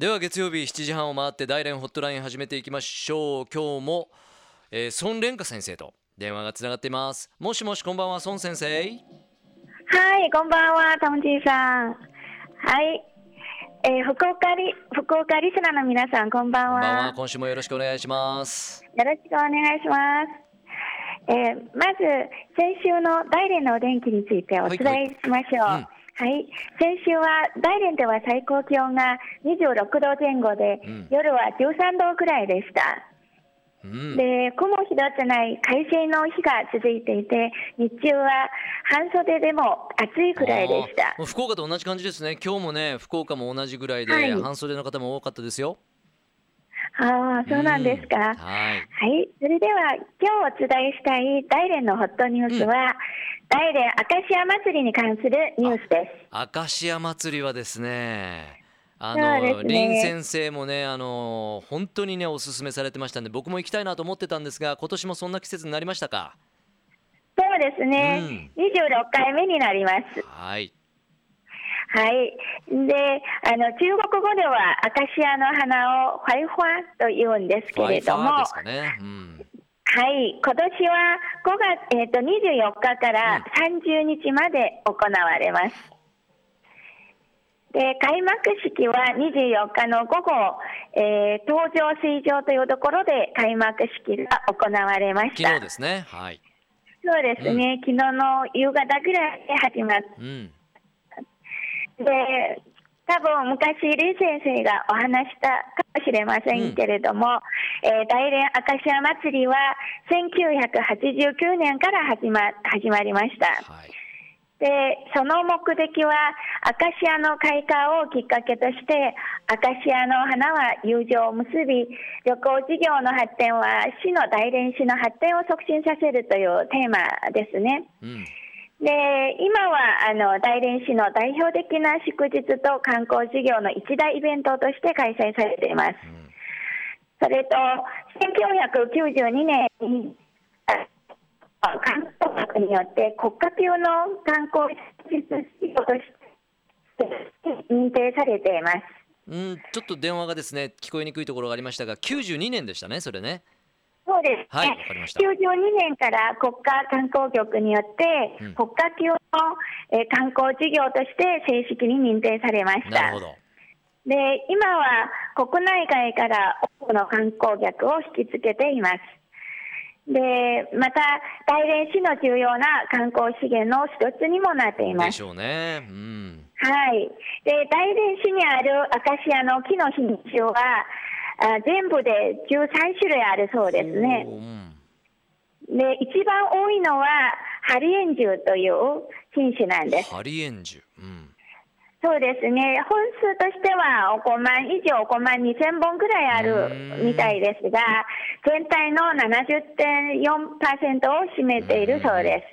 では月曜日7時半を回って大連ホットライン始めていきましょう。今日も、えー、孫蓮華先生と電話がつながっています。もしもしこんばんは孫先生。はいこんばんはトンジーさん。はい。えー、福岡リ福岡リスナーの皆さんこんばんは。こんばんは今週もよろしくお願いします。よろしくお願いします。えー、まず先週の大連のお天気についてお伝えしましょう、はいはい。うんはい、先週は大連では最高気温が26度前後で、うん、夜は13度くらいでした。うん、で雲一つない快晴の日が続いていて日中は半袖でも暑いくらいでした。福岡と同じ感じですね。今日もね福岡も同じぐらいで、はい、半袖の方も多かったですよああそうなんですか、うん、はい、はい、それでは今日お伝えしたい大連のホットニュースは、大連明石家祭りに関するニュースです。明石家祭りはですねあの、林、ね、先生もねあの本当にねおすすめされてましたんで僕も行きたいなと思ってたんですが今年もそんな季節になりましたか？そうですね、うん、26回目になります。はいはい。で、あの、中国語ではアカシアの花をファイファと言うんですけれども、ねうん、はい、今年は5月、えーと、24日から30日まで行われます。で開幕式は24日の午後、えー、東上水上というところで開幕式が行われました。昨日ですね。はい。そうですね。うん、昨日の夕方ぐらいで始まっ、うん、で多分昔、李先生がお話したかもしれませんけれども、うん、えー、大連明石家祭りは1989年から始ま始まりました。はいでその目的はアカシアの開花をきっかけとしてアカシアの花は友情を結び旅行事業の発展は市の大連市の発展を促進させるというテーマですね。うんで今はあの大連市の代表的な祝日と観光事業の一大イベントとして開催されています。うん、それと1992年に観光局によって国家級の観光事業として認定されています。うん、ちょっと電話がですね聞こえにくいところがありましたが92年でしたねそれね。そうです、ね、はい、わかりました。92年から国家観光局によって、国家級の、えー、観光事業として正式に認定されました。なるほど。で、今は国内外から多くの観光客を引きつけています。で、また、大連市の重要な観光資源の一つにもなっています。でしょうね。うん。はい。で、大連市にあるアカシアの木の品種は、あ全部で13種類あるそうですね。で、一番多いのは、ハリエンジュという品種なんです。ハリエンジュ。うん、そうですね。本数としては、5万以上、5万2000本ぐらいあるみたいですが、全体の70.4%を占めているそうで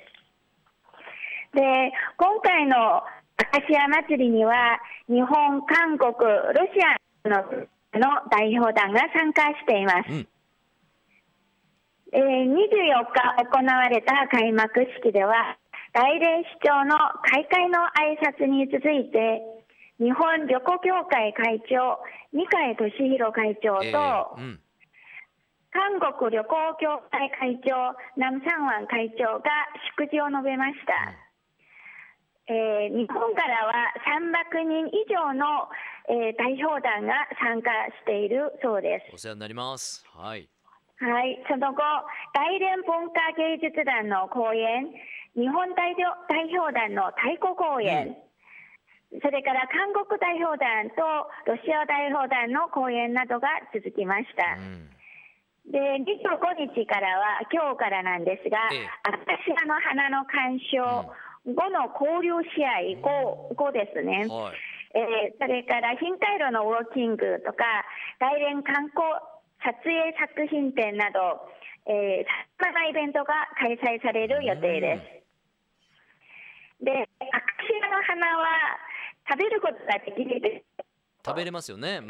す。で、今回のアカシア祭りには、日本、韓国、ロシアのの代表団が参加しています。うん、えー、24日行われた開幕式では、大連市長の開会の挨拶に続いて、日本旅行協会会長、二階俊博会長と、えーうん、韓国旅行協会会長、南三湾会長が祝辞を述べました。うんえー、日本からは300人以上の、えー、代表団が参加しているそうです。お世話になります。はい。はい、その後、大連文化芸術団の公演、日本代表代表団の太鼓公演、うん、それから韓国代表団とロシア代表団の公演などが続きました。うんで25日からは今日からなんですが、ええ、アの花の鑑賞、うん後の交流試合後後ですね、はい、えー、それから頻回路のウォーキングとか大連観光撮影作品展などさまざまなイベントが開催される予定です。で、アカシアの花は食べることができる。食べれますよね。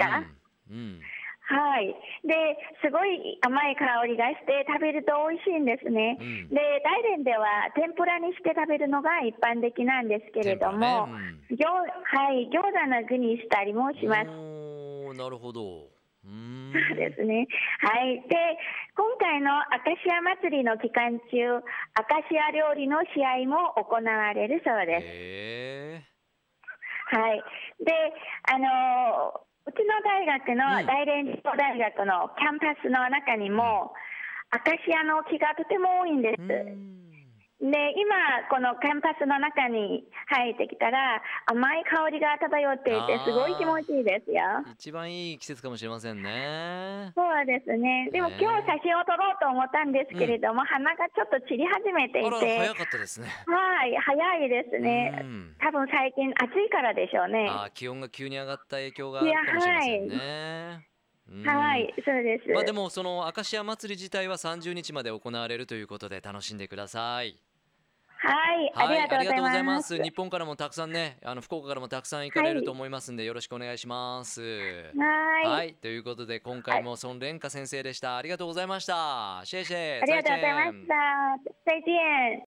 うん、うんはい。で、すごい甘い香りがして食べると美味しいんですね。うん、で、大連では天ぷらにして食べるのが一般的なんですけれども、ねうん、はい、餃子の具にしたりもします。なるほど。そうですね。はい。で、今回のアカシア祭りの期間中、アカシア料理の試合も行われるそうです。はい。で、あのうちの大学うん。の大連女大学のキャンパスの中にも、アカシアの木がとても多いんです。で、今、このキャンパスの中に入ってきたら、甘い香りが漂っていてすごい気持ちいいですよ。一番いい季節かもしれませんね。そうですね。でもね今日写真を撮ろうと思ったんですけれども、花がちょっと散り始めていて、早かったですね。はい、早いですうね。ん多分最近暑いからでしょうね。あー気温が急に上がった影響があるかもしれませんね。うんはい、そうです。まあでもその明石家祭り自体は30日まで行われるということで楽しんでください。はい、ありがとうございます。日本からもたくさんね、あの福岡からもたくさん行かれると思いますんで、よろしくお願いします。はい、はい、ということで今回も孫蓮華先生でした。ありがとうございました。シェイシェイ。ありがとうございました。再见。